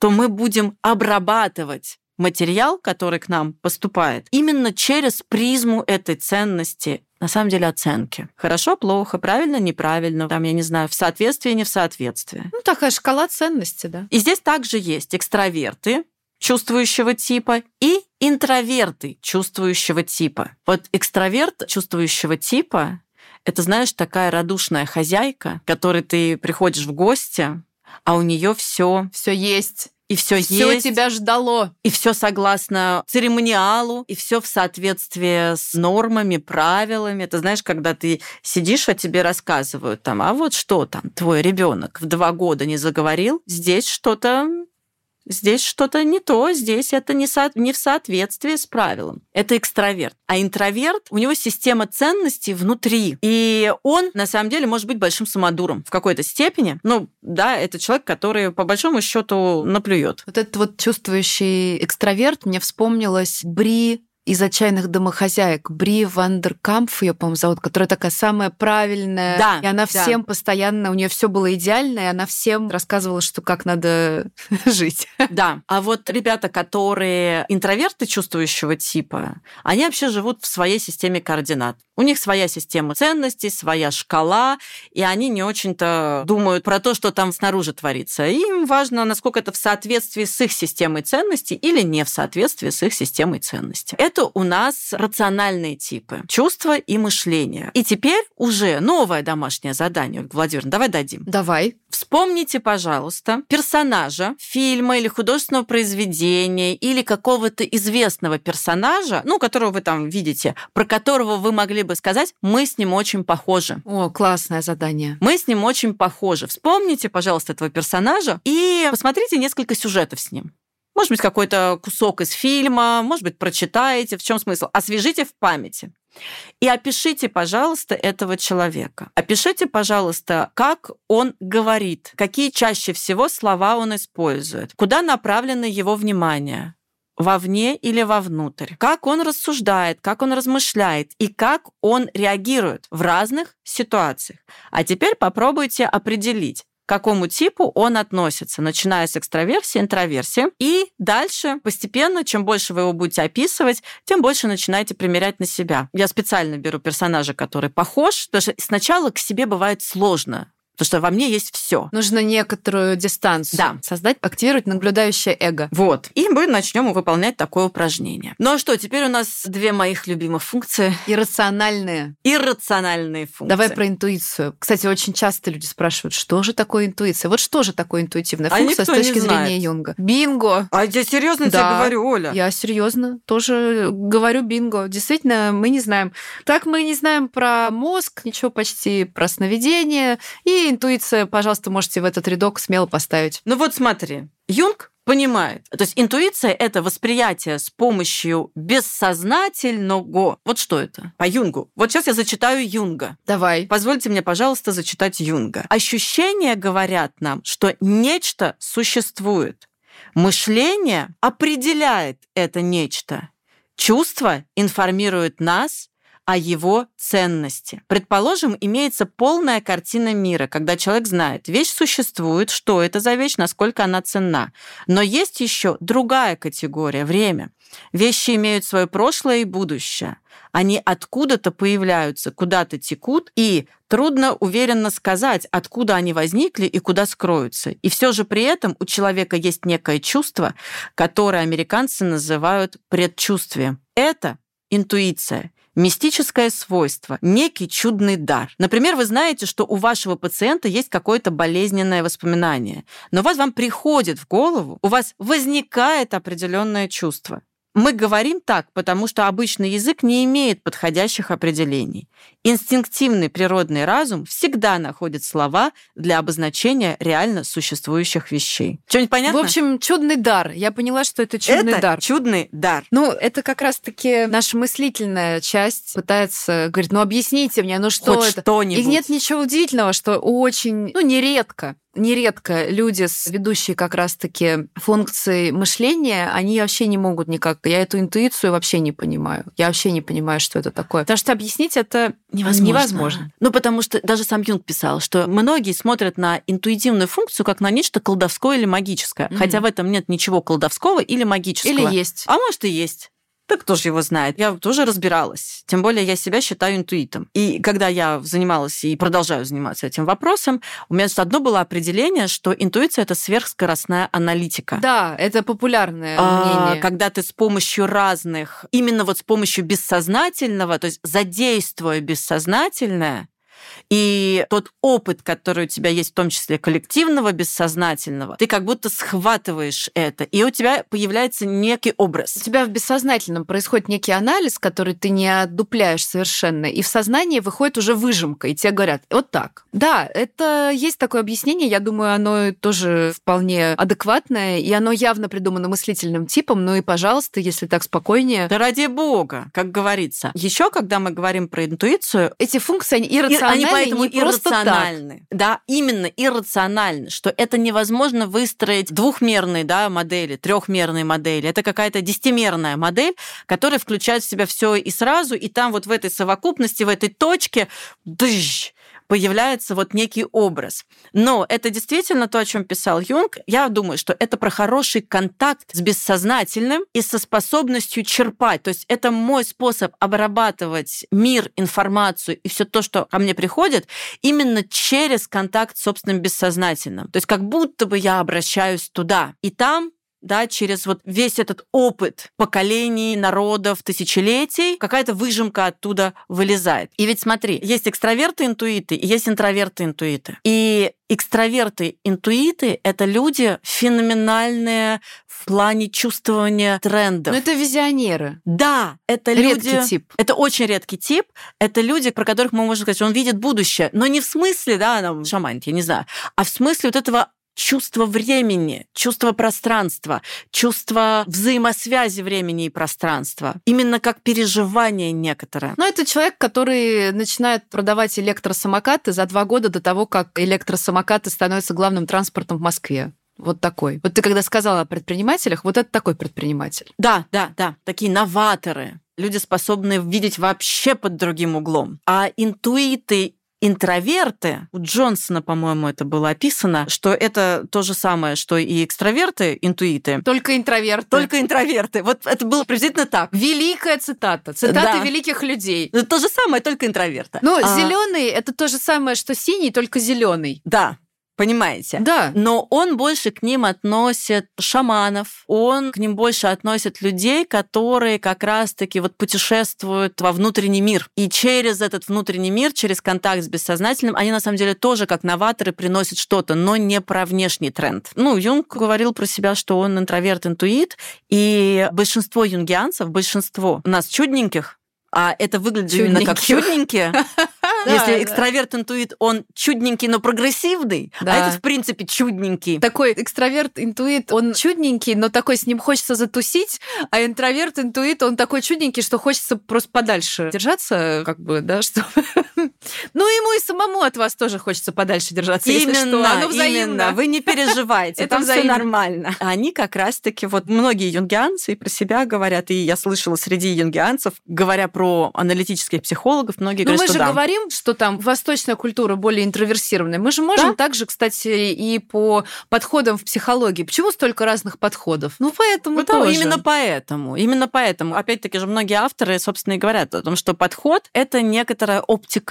то мы будем обрабатывать материал, который к нам поступает, именно через призму этой ценности, на самом деле оценки. Хорошо, плохо, правильно, неправильно, там, я не знаю, в соответствии, не в соответствии. Ну, такая шкала ценности, да. И здесь также есть экстраверты, чувствующего типа и интроверты чувствующего типа. Вот экстраверт чувствующего типа это, знаешь, такая радушная хозяйка, которой ты приходишь в гости, а у нее все, все есть. И все есть. Все тебя ждало. И все согласно церемониалу, и все в соответствии с нормами, правилами. Ты знаешь, когда ты сидишь, а тебе рассказывают там, а вот что там, твой ребенок в два года не заговорил, здесь что-то Здесь что-то не то, здесь это не, со, не в соответствии с правилом. Это экстраверт. А интроверт, у него система ценностей внутри. И он, на самом деле, может быть большим самодуром в какой-то степени. Ну, да, это человек, который, по большому счету, наплюет. Вот этот вот чувствующий экстраверт, мне вспомнилась Бри из «Отчаянных домохозяек» Бри Вандеркампф, ее, по-моему, зовут, которая такая самая правильная. Да, и она да. всем постоянно, у нее все было идеально, и она всем рассказывала, что как надо [LAUGHS] жить. Да. А вот ребята, которые интроверты чувствующего типа, они вообще живут в своей системе координат. У них своя система ценностей, своя шкала, и они не очень-то думают про то, что там снаружи творится. Им важно, насколько это в соответствии с их системой ценностей или не в соответствии с их системой ценностей. Это у нас рациональные типы чувства и мышления. И теперь уже новое домашнее задание, Владимир, давай дадим. Давай. Вспомните, пожалуйста, персонажа фильма или художественного произведения или какого-то известного персонажа, ну, которого вы там видите, про которого вы могли бы сказать, мы с ним очень похожи. О, классное задание. Мы с ним очень похожи. Вспомните, пожалуйста, этого персонажа и посмотрите несколько сюжетов с ним. Может быть, какой-то кусок из фильма, может быть, прочитаете. В чем смысл? Освежите в памяти. И опишите, пожалуйста, этого человека. Опишите, пожалуйста, как он говорит, какие чаще всего слова он использует, куда направлено его внимание вовне или вовнутрь, как он рассуждает, как он размышляет и как он реагирует в разных ситуациях. А теперь попробуйте определить, какому типу он относится, начиная с экстраверсии, интроверсии. И дальше постепенно, чем больше вы его будете описывать, тем больше начинаете примерять на себя. Я специально беру персонажа, который похож, потому что сначала к себе бывает сложно Потому что во мне есть все. Нужно некоторую дистанцию Да. создать, активировать наблюдающее эго. Вот. И мы начнем выполнять такое упражнение. Ну а что, теперь у нас две моих любимых функции. Иррациональные. Иррациональные функции. Давай про интуицию. Кстати, очень часто люди спрашивают, что же такое интуиция? Вот что же такое интуитивная А функция с никто не точки зрения Юнга? Бинго! А я серьезно тебе Да. говорю, Оля. Я серьезно тоже говорю бинго. Действительно, мы не знаем. Так мы не знаем про мозг, ничего почти про сновидение. И интуиция, пожалуйста, можете в этот рядок смело поставить. Ну вот смотри, Юнг понимает. То есть интуиция – это восприятие с помощью бессознательного. Вот что это? По Юнгу. Вот сейчас я зачитаю Юнга. Давай. Позвольте мне, пожалуйста, зачитать Юнга. Ощущения говорят нам, что нечто существует. Мышление определяет это нечто. Чувство информирует нас о его ценности. Предположим, имеется полная картина мира, когда человек знает, вещь существует, что это за вещь, насколько она ценна. Но есть еще другая категория – время. Вещи имеют свое прошлое и будущее. Они откуда-то появляются, куда-то текут, и трудно уверенно сказать, откуда они возникли и куда скроются. И все же при этом у человека есть некое чувство, которое американцы называют предчувствием. Это интуиция мистическое свойство, некий чудный дар. Например, вы знаете, что у вашего пациента есть какое-то болезненное воспоминание, но вот вам приходит в голову, у вас возникает определенное чувство. Мы говорим так, потому что обычный язык не имеет подходящих определений. Инстинктивный природный разум всегда находит слова для обозначения реально существующих вещей. Что-нибудь понятно? В общем, чудный дар. Я поняла, что это чудный это дар. чудный дар. Ну, это как раз-таки наша мыслительная часть пытается говорить, ну объясните мне, ну что Хоть это? что-нибудь. И нет ничего удивительного, что очень, ну, нередко, нередко люди, с ведущие как раз-таки функции мышления, они вообще не могут никак. Я эту интуицию вообще не понимаю. Я вообще не понимаю, что это такое. Потому что объяснить это Невозможно. невозможно. Ну, потому что даже сам Юнг писал, что многие смотрят на интуитивную функцию как на нечто колдовское или магическое. Мгм. Хотя в этом нет ничего колдовского или магического. Или есть. А может и есть. Так кто же его знает? Я тоже разбиралась. Тем более я себя считаю интуитом. И когда я занималась и продолжаю заниматься этим вопросом, у меня одно было определение, что интуиция – это сверхскоростная аналитика. Да, это популярное А, мнение. когда ты с помощью разных, именно вот с помощью бессознательного, то есть задействуя бессознательное, и тот опыт, который у тебя есть, в том числе коллективного, бессознательного, ты как будто схватываешь это, и у тебя появляется некий образ. У тебя в бессознательном происходит некий анализ, который ты не отдупляешь совершенно, и в сознании выходит уже выжимка, и тебе говорят, вот так. Да, это есть такое объяснение, я думаю, оно тоже вполне адекватное, и оно явно придумано мыслительным типом, ну и, пожалуйста, если так спокойнее. Да ради бога, как говорится. Еще, когда мы говорим про интуицию, Эти функции, они И- иррациональны, поэтому не просто так. иррациональны. Да, именно иррациональны, что это невозможно выстроить двухмерные да, модели, трехмерные модели. Это какая-то десятимерная модель, которая включает в себя все и сразу, и там вот в этой совокупности, в этой точке дыщ, появляется вот некий образ. Но это действительно то, о чем писал Юнг. Я думаю, что это про хороший контакт с бессознательным и со способностью черпать. То есть это мой способ обрабатывать мир, информацию и все то, что ко мне приходит, именно через контакт с собственным бессознательным. То есть как будто бы я обращаюсь туда. И там да, через вот весь этот опыт поколений, народов, тысячелетий, какая-то выжимка оттуда вылезает. И ведь смотри, есть экстраверты-интуиты и есть интроверты-интуиты. И экстраверты-интуиты — это люди феноменальные в плане чувствования трендов. Но это визионеры. Да, это Редкий люди... тип. Это очень редкий тип. Это люди, про которых мы можем сказать, он видит будущее. Но не в смысле, да, там, шаманит, я не знаю, а в смысле вот этого чувство времени, чувство пространства, чувство взаимосвязи времени и пространства. Именно как переживание некоторое. Но это человек, который начинает продавать электросамокаты за два года до того, как электросамокаты становятся главным транспортом в Москве. Вот такой. Вот ты когда сказала о предпринимателях, вот это такой предприниматель. Да, да, да, такие новаторы. Люди, способные видеть вообще под другим углом. А интуиты интроверты, у Джонсона, по-моему, это было описано, что это то же самое, что и экстраверты, интуиты. Только интроверты. Только интроверты. Вот это было приблизительно так. Великая цитата. Цитата да. великих людей. Это то же самое, только интроверты. Ну, а... зеленый это то же самое, что синий, только зеленый. Да. Понимаете? Да. Но он больше к ним относит шаманов, он к ним больше относит людей, которые как раз-таки вот путешествуют во внутренний мир. И через этот внутренний мир, через контакт с бессознательным, они на самом деле тоже как новаторы приносят что-то, но не про внешний тренд. Ну, Юнг говорил про себя, что он интроверт-интуит, и большинство юнгианцев, большинство нас чудненьких, а это выглядит именно как чудненькие. [LAUGHS] Если экстраверт-интуит, он чудненький, но прогрессивный, а этот, в принципе, чудненький. Такой экстраверт-интуит, он чудненький, но такой с ним хочется затусить, а интроверт-интуит, он такой чудненький, что хочется просто подальше держаться, как бы, да, что... [LAUGHS] [LAUGHS] Ну, ему и самому от вас тоже хочется подальше держаться, именно, если что. Оно взаимно. Именно. Вы не переживайте, [LAUGHS] это все нормально. Они как раз-таки, вот многие юнгианцы про себя говорят, и я слышала среди юнгианцев, говоря про аналитических психологов, многие Но говорят, мы же да. говорим, что там восточная культура более интроверсированная. Мы же можем да? также, кстати, и по подходам в психологии. Почему столько разных подходов? Ну, поэтому тоже. Именно поэтому. Именно поэтому. Опять-таки же многие авторы, собственно, и говорят о том, что подход — это некоторая оптика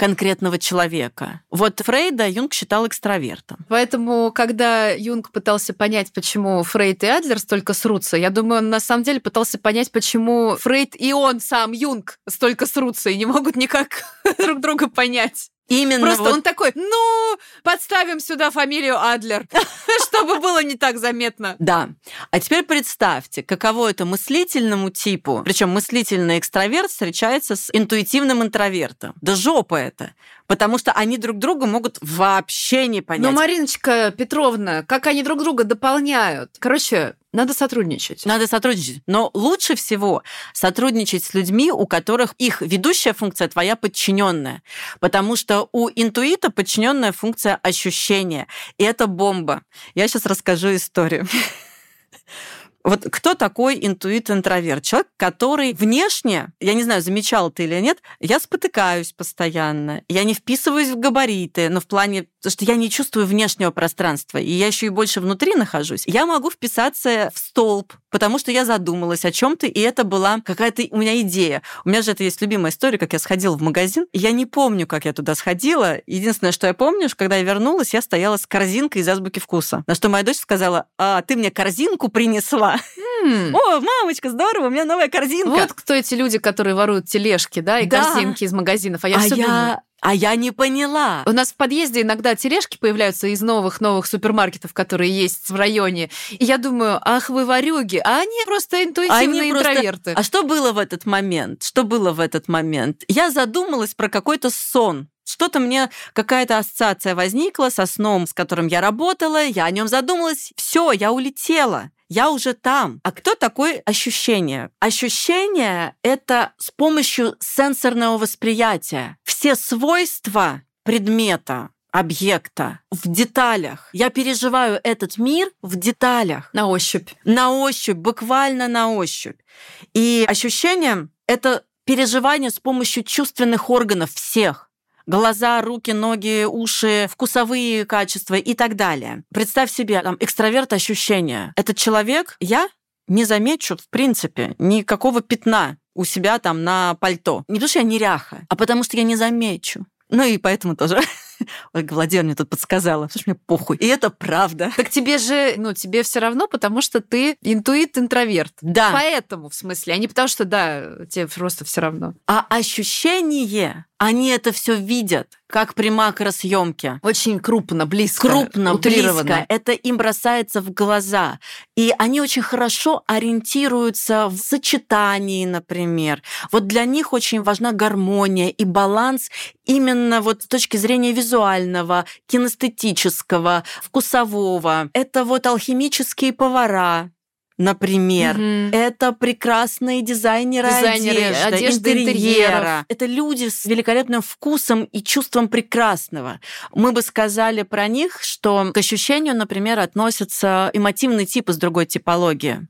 конкретного человека. Вот Фрейда Юнг считал экстравертом. Поэтому, когда Юнг пытался понять, почему Фрейд и Адлер столько срутся, я думаю, он на самом деле пытался понять, почему Фрейд и он сам, Юнг, столько срутся и не могут никак [LAUGHS] друг друга понять. Именно Просто вот... он такой, ну, подставим сюда фамилию Адлер, [LAUGHS] чтобы было не так заметно. Да. А теперь представьте, каково это мыслительному типу, причем мыслительный экстраверт встречается с интуитивным интровертом. Да жопа это потому что они друг друга могут вообще не понять. Но, Мариночка Петровна, как они друг друга дополняют? Короче, надо сотрудничать. Надо сотрудничать. Но лучше всего сотрудничать с людьми, у которых их ведущая функция твоя подчиненная. Потому что у интуита подчиненная функция ощущения. И это бомба. Я сейчас расскажу историю. Вот кто такой интуит-интроверт? Человек, который внешне, я не знаю, замечал ты или нет, я спотыкаюсь постоянно, я не вписываюсь в габариты, но в плане, потому что я не чувствую внешнего пространства, и я еще и больше внутри нахожусь. Я могу вписаться в столб, потому что я задумалась о чем-то, и это была какая-то у меня идея. У меня же это есть любимая история, как я сходила в магазин. Я не помню, как я туда сходила. Единственное, что я помню, что когда я вернулась, я стояла с корзинкой из азбуки вкуса. На что моя дочь сказала, а, ты мне корзинку принесла Mm. О, мамочка, здорово, у меня новая корзинка. Вот кто эти люди, которые воруют тележки, да, и да. корзинки из магазинов. А я а все я... думаю, а я не поняла. У нас в подъезде иногда тележки появляются из новых-новых супермаркетов, которые есть в районе. И я думаю, ах вы варюги, а они просто интуитивные они интроверты. Просто... А что было в этот момент? Что было в этот момент? Я задумалась про какой-то сон. Что-то мне, какая-то ассоциация возникла со сном, с которым я работала, я о нем задумалась. Все, я улетела я уже там. А кто такой ощущение? Ощущение — это с помощью сенсорного восприятия. Все свойства предмета, объекта в деталях. Я переживаю этот мир в деталях. На ощупь. На ощупь, буквально на ощупь. И ощущение — это переживание с помощью чувственных органов всех глаза, руки, ноги, уши, вкусовые качества и так далее. Представь себе, там, экстраверт ощущения. Этот человек, я не замечу, в принципе, никакого пятна у себя там на пальто. Не потому что я неряха, а потому что я не замечу. Ну и поэтому тоже [LAUGHS] Ольга Владимировна мне тут подсказала, что мне похуй. И это правда. Так тебе же, ну, тебе все равно, потому что ты интуит-интроверт. Да. Поэтому, в смысле, а не потому что, да, тебе просто все равно. А ощущение они это все видят, как при макросъемке. Очень крупно, близко. Крупно, близко. Это им бросается в глаза. И они очень хорошо ориентируются в сочетании, например. Вот для них очень важна гармония и баланс именно вот с точки зрения визуального, кинестетического, вкусового. Это вот алхимические повара, например. Угу. Это прекрасные дизайнеры, дизайнеры одежды, одежды интерьера. интерьера. Это люди с великолепным вкусом и чувством прекрасного. Мы бы сказали про них, что к ощущению, например, относятся эмотивный тип из другой типологии.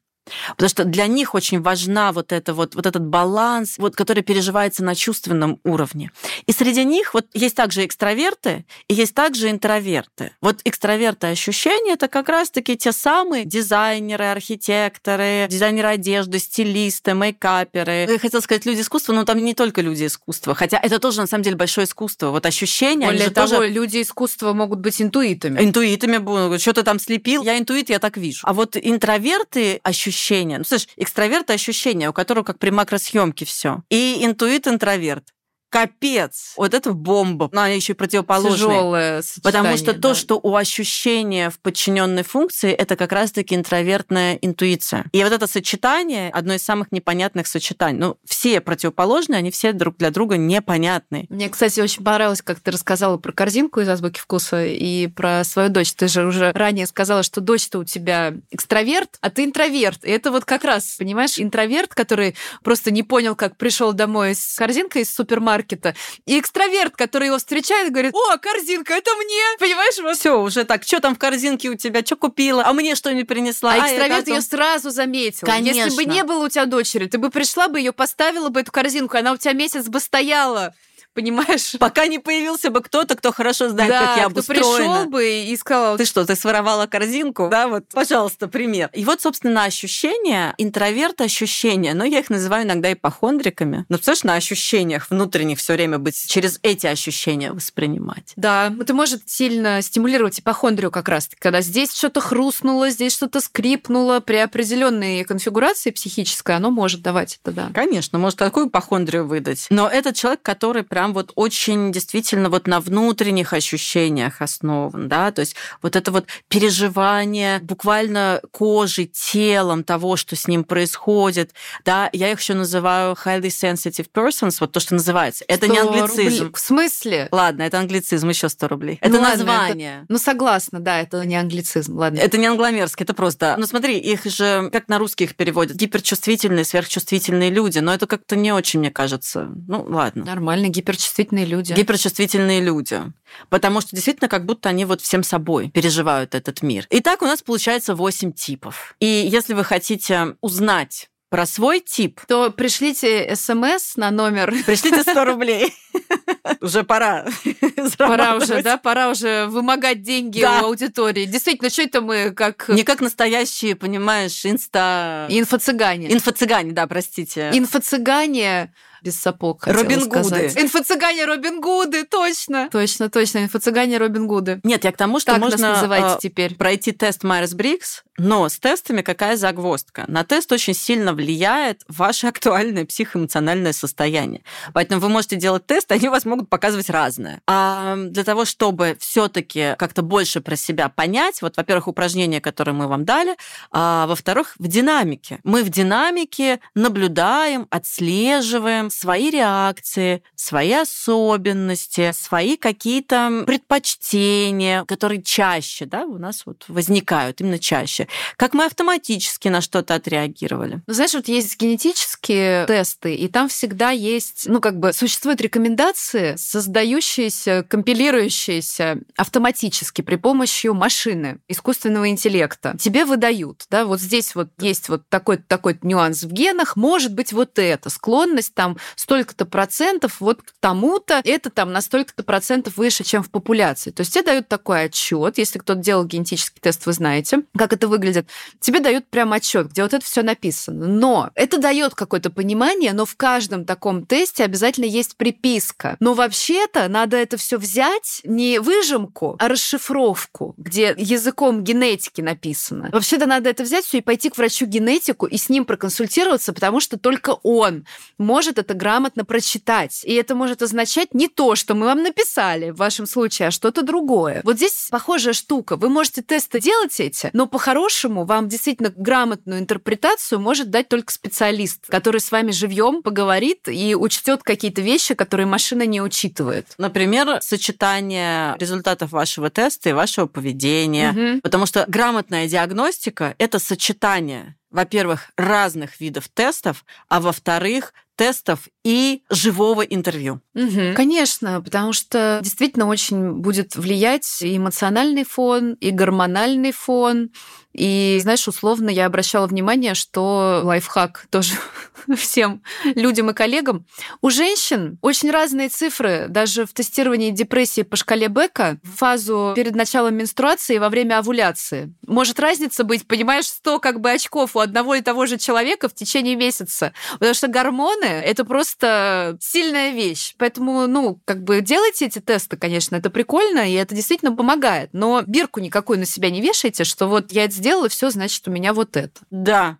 Потому что для них очень важна вот, это вот, вот этот баланс, вот, который переживается на чувственном уровне. И среди них вот есть также экстраверты и есть также интроверты. Вот экстраверты ощущения это как раз-таки те самые дизайнеры, архитекторы, дизайнеры одежды, стилисты, мейкаперы. Я хотела сказать люди искусства, но там не только люди искусства. Хотя это тоже на самом деле большое искусство. Вот ощущения. Более того, тоже... люди искусства могут быть интуитами. Интуитами, что то там слепил. Я интуит, я так вижу. А вот интроверты ощущения. Ну, слышь, экстраверт ощущения, у которого как при макросъемке все. И интуит интроверт капец. Вот это бомба. Но она еще и противоположная. Тяжелое Потому что да. то, что у ощущения в подчиненной функции, это как раз-таки интровертная интуиция. И вот это сочетание одно из самых непонятных сочетаний. Ну, все противоположные, они все друг для друга непонятны. Мне, кстати, очень понравилось, как ты рассказала про корзинку из азбуки вкуса и про свою дочь. Ты же уже ранее сказала, что дочь-то у тебя экстраверт, а ты интроверт. И это вот как раз, понимаешь, интроверт, который просто не понял, как пришел домой с корзинкой из супермаркета, супермаркета. И экстраверт, который его встречает, говорит, о, корзинка, это мне. Понимаешь? Вот. Все, уже так, что там в корзинке у тебя, что купила, а мне что-нибудь принесла. А, а экстраверт ее сразу заметил. Конечно. Если бы не было у тебя дочери, ты бы пришла бы ее поставила бы эту корзинку, она у тебя месяц бы стояла понимаешь? Пока не появился бы кто-то, кто хорошо знает, да, как я кто пришел бы и сказал... Ты что, ты своровала корзинку? Да, вот, пожалуйста, пример. И вот, собственно, ощущения, интроверт ощущения, но я их называю иногда ипохондриками. Ну, представляешь, на ощущениях внутренних все время быть, через эти ощущения воспринимать. Да, это может сильно стимулировать ипохондрию как раз когда здесь что-то хрустнуло, здесь что-то скрипнуло, при определенной конфигурации психической оно может давать это, да. Конечно, может такую ипохондрию выдать. Но этот человек, который прям прям вот очень действительно вот на внутренних ощущениях основан, да, то есть вот это вот переживание буквально кожей, телом того, что с ним происходит, да, я их еще называю highly sensitive persons, вот то, что называется. Это не англицизм. Рублей. В смысле? Ладно, это англицизм, еще 100 рублей. Это ну, название. это... Ну, согласна, да, это не англицизм, ладно. Это не англомерский, это просто... Ну, смотри, их же, как на русский их переводят, гиперчувствительные, сверхчувствительные люди, но это как-то не очень, мне кажется. Ну, ладно. Нормально, гипер гиперчувствительные люди. Гиперчувствительные люди. Потому что действительно как будто они вот всем собой переживают этот мир. Итак, у нас получается 8 типов. И если вы хотите узнать про свой тип, то пришлите смс на номер. Пришлите 100 рублей. [LAUGHS] Уже пора. Пора уже, да? Пора уже вымогать деньги да. у аудитории. Действительно, что это мы как... Не как настоящие, понимаешь, инста... Инфо-цыгане. Инфо-цыгане, да, простите. Инфо-цыгане без сапог. Робин Гуды. Инфо-цыгане Робин Гуды, точно. Точно, точно, инфо-цыгане Робин Гуды. Нет, я к тому, что так можно нас называйте теперь. пройти тест Майерс Брикс, но с тестами какая загвоздка? На тест очень сильно влияет ваше актуальное психоэмоциональное состояние. Поэтому вы можете делать тест, они у вас могут показывать разное. А для того, чтобы все таки как-то больше про себя понять, вот, во-первых, упражнения, которые мы вам дали, а во-вторых, в динамике. Мы в динамике наблюдаем, отслеживаем, свои реакции, свои особенности, свои какие-то предпочтения, которые чаще да, у нас вот возникают, именно чаще. Как мы автоматически на что-то отреагировали. Ну, знаешь, вот есть генетические тесты, и там всегда есть, ну, как бы существуют рекомендации, создающиеся, компилирующиеся автоматически при помощи машины, искусственного интеллекта. Тебе выдают, да, вот здесь вот есть вот такой-то такой нюанс в генах, может быть вот это, склонность там столько-то процентов вот к тому-то, это там на столько-то процентов выше, чем в популяции. То есть тебе дают такой отчет, если кто-то делал генетический тест, вы знаете, как это выглядит. Тебе дают прям отчет, где вот это все написано. Но это дает какое-то понимание, но в каждом таком тесте обязательно есть приписка. Но вообще-то надо это все взять не выжимку, а расшифровку, где языком генетики написано. Вообще-то надо это взять все и пойти к врачу генетику и с ним проконсультироваться, потому что только он может это грамотно прочитать. И это может означать не то, что мы вам написали в вашем случае, а что-то другое. Вот здесь похожая штука. Вы можете тесты делать эти, но по-хорошему вам действительно грамотную интерпретацию может дать только специалист, который с вами живьем поговорит и учтет какие-то вещи, которые машина не учитывает. Например, сочетание результатов вашего теста и вашего поведения. Угу. Потому что грамотная диагностика это сочетание во-первых, разных видов тестов, а во-вторых, тестов и живого интервью. Угу. Конечно, потому что действительно очень будет влиять и эмоциональный фон, и гормональный фон, и, знаешь, условно я обращала внимание, что лайфхак тоже [LAUGHS] всем людям и коллегам. У женщин очень разные цифры, даже в тестировании депрессии по шкале Бека в фазу перед началом менструации и во время овуляции. Может разница быть, понимаешь, 100 как бы очков у одного и того же человека в течение месяца. Потому что гормоны — это просто сильная вещь. Поэтому, ну, как бы делайте эти тесты, конечно, это прикольно, и это действительно помогает. Но бирку никакую на себя не вешайте, что вот я это сделала, все, значит, у меня вот это. Да,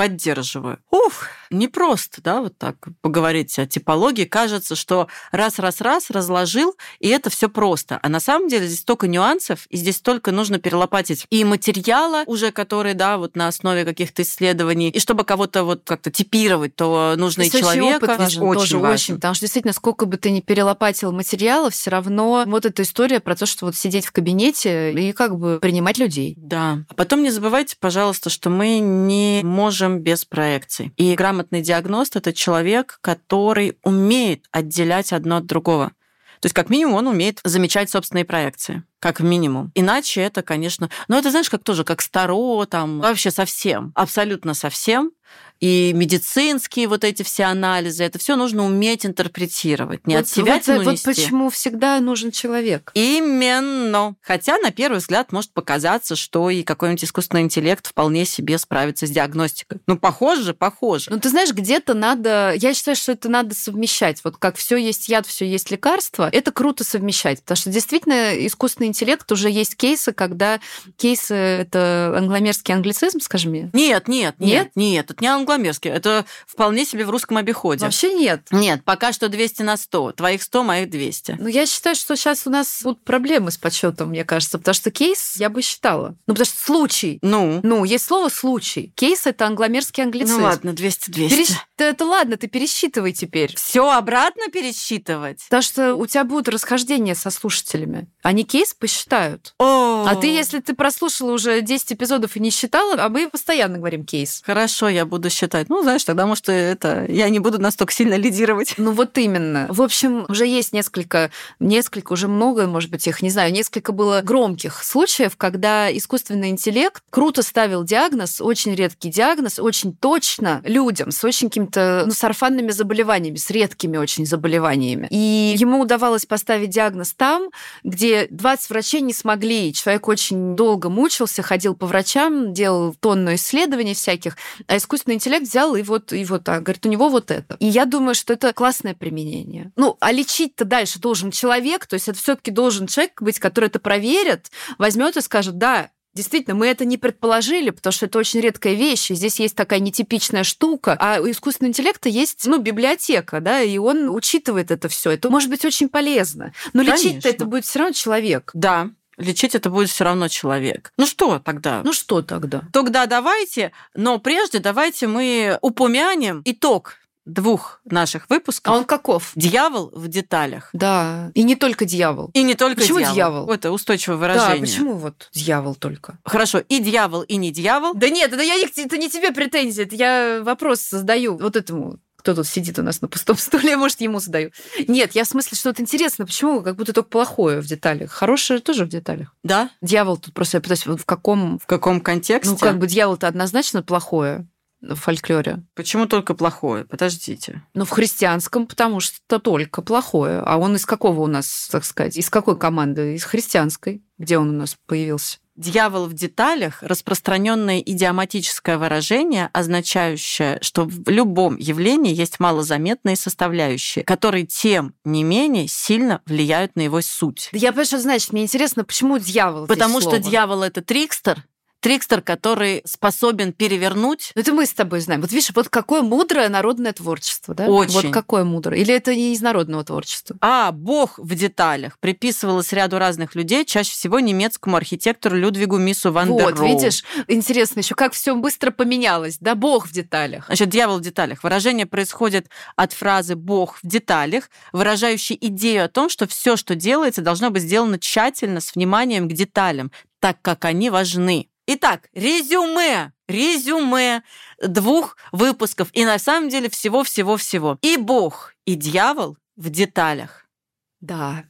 поддерживаю. Ух, не просто, да, вот так поговорить о типологии. Кажется, что раз-раз-раз разложил, и это все просто. А на самом деле здесь столько нюансов, и здесь только нужно перелопатить и материала уже, которые, да, вот на основе каких-то исследований, и чтобы кого-то вот как-то типировать, то нужно Здесь и человека. Опыт важен, очень тоже важен. очень, потому что действительно, сколько бы ты ни перелопатил материала, все равно вот эта история про то, что вот сидеть в кабинете и как бы принимать людей. Да. А потом не забывайте, пожалуйста, что мы не можем без проекций. И грамотный диагност это человек, который умеет отделять одно от другого. То есть, как минимум, он умеет замечать собственные проекции. Как минимум. Иначе это, конечно... Ну, это, знаешь, как тоже, как старо, там, вообще совсем. Абсолютно совсем. И медицинские вот эти все анализы, это все нужно уметь интерпретировать. Не вот, от себя вот, тяну вот нести. почему всегда нужен человек. Именно. Хотя на первый взгляд может показаться, что и какой-нибудь искусственный интеллект вполне себе справится с диагностикой. Ну, похоже, похоже. Ну, ты знаешь, где-то надо... Я считаю, что это надо совмещать. Вот как все есть яд, все есть лекарство, это круто совмещать. Потому что действительно искусственный интеллект уже есть кейсы, когда кейсы — это англомерский англицизм, скажи мне? Нет, нет, нет, Нет? нет, это не англомерский. Это вполне себе в русском обиходе. Вообще нет. Нет, пока что 200 на 100. Твоих 100, моих 200. Ну, я считаю, что сейчас у нас будут проблемы с подсчетом, мне кажется, потому что кейс я бы считала. Ну, потому что случай. Ну, Ну, есть слово случай. Кейс это англомерский англицизм. ну ладно, 200-200. Пересч- Это ладно, ты пересчитывай теперь. Все обратно пересчитывать? Потому что у тебя будут расхождения со слушателями. Они кейс посчитают. О, А ты, если ты прослушала уже 10 эпизодов и не считала, а мы постоянно говорим кейс. Хорошо, я буду считать. Ну, знаешь, тогда, может, это я не буду настолько сильно лидировать. Ну вот именно. В общем, уже есть несколько, несколько, уже много, может быть, их, не знаю, несколько было громких случаев, когда искусственный интеллект круто ставил диагноз, очень редкий диагноз, очень точно людям с очень какими-то, ну, сарфанными заболеваниями, с редкими очень заболеваниями. И ему удавалось поставить диагноз там, где 20 врачей не смогли. И Человек очень долго мучился, ходил по врачам, делал тонну исследований всяких, а искусственный интеллект взял и вот, и вот так, говорит, у него вот это. И я думаю, что это классное применение. Ну, а лечить-то дальше должен человек, то есть это все таки должен человек быть, который это проверит, возьмет и скажет, да, Действительно, мы это не предположили, потому что это очень редкая вещь, и здесь есть такая нетипичная штука. А у искусственного интеллекта есть, ну, библиотека, да, и он учитывает это все. Это может быть очень полезно. Но лечить-то это будет все равно человек. Да, лечить это будет все равно человек. Ну что тогда? Ну что тогда? Тогда давайте, но прежде давайте мы упомянем итог двух наших выпусков. А он каков? Дьявол в деталях. Да. И не только дьявол. И не только Почему дьявол. дьявол? Это устойчивое Да, выражение. почему вот дьявол только? Хорошо, и дьявол, и не дьявол. Да нет, это, я, не- это не тебе претензии, это я вопрос задаю вот этому кто тут сидит у нас на пустом [LAUGHS] стуле, может, ему задаю. Нет, я в смысле что-то интересно. Почему как будто только плохое в деталях? Хорошее тоже в деталях. Да? Дьявол тут просто, я пытаюсь, в каком... В каком контексте? Ну, как бы дьявол-то однозначно плохое в фольклоре. Почему только плохое? Подождите. Ну, в христианском, потому что только плохое. А он из какого у нас, так сказать, из какой команды? Из христианской. Где он у нас появился? Дьявол в деталях – распространенное идиоматическое выражение, означающее, что в любом явлении есть малозаметные составляющие, которые, тем не менее, сильно влияют на его суть. Да я понимаю, что значит. Мне интересно, почему дьявол Потому что слово? дьявол – это трикстер, трикстер, который способен перевернуть Ну, это мы с тобой знаем. Вот видишь, вот какое мудрое народное творчество, да? Очень. Вот какое мудрое. Или это не из народного творчества? А Бог в деталях приписывалось ряду разных людей, чаще всего немецкому архитектору Людвигу Мису ван дер вот, Роу. видишь, интересно еще, как все быстро поменялось. Да, Бог в деталях. Значит, дьявол в деталях. Выражение происходит от фразы «Бог в деталях», выражающей идею о том, что все, что делается, должно быть сделано тщательно, с вниманием к деталям, так как они важны. Итак, резюме, резюме двух выпусков. И на самом деле всего-всего-всего. И Бог, и дьявол в деталях. Да.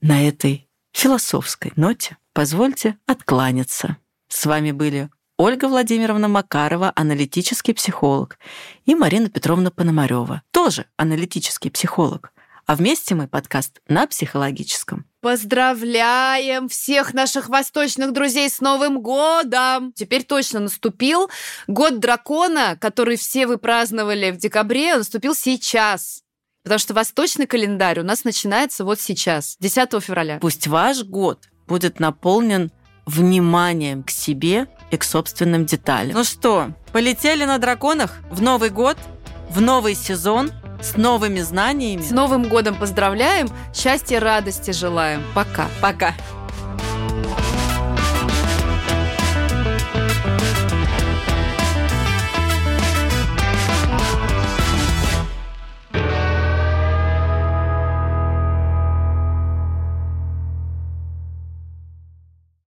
На этой философской ноте позвольте откланяться. С вами были Ольга Владимировна Макарова, аналитический психолог, и Марина Петровна Пономарева, тоже аналитический психолог. А вместе мы подкаст на психологическом. Поздравляем всех наших восточных друзей с Новым годом! Теперь точно наступил год дракона, который все вы праздновали в декабре, наступил сейчас. Потому что восточный календарь у нас начинается вот сейчас, 10 февраля. Пусть ваш год будет наполнен вниманием к себе и к собственным деталям. Ну что, полетели на драконах в Новый год, в новый сезон с новыми знаниями. С Новым годом поздравляем, счастья, радости желаем. Пока. Пока.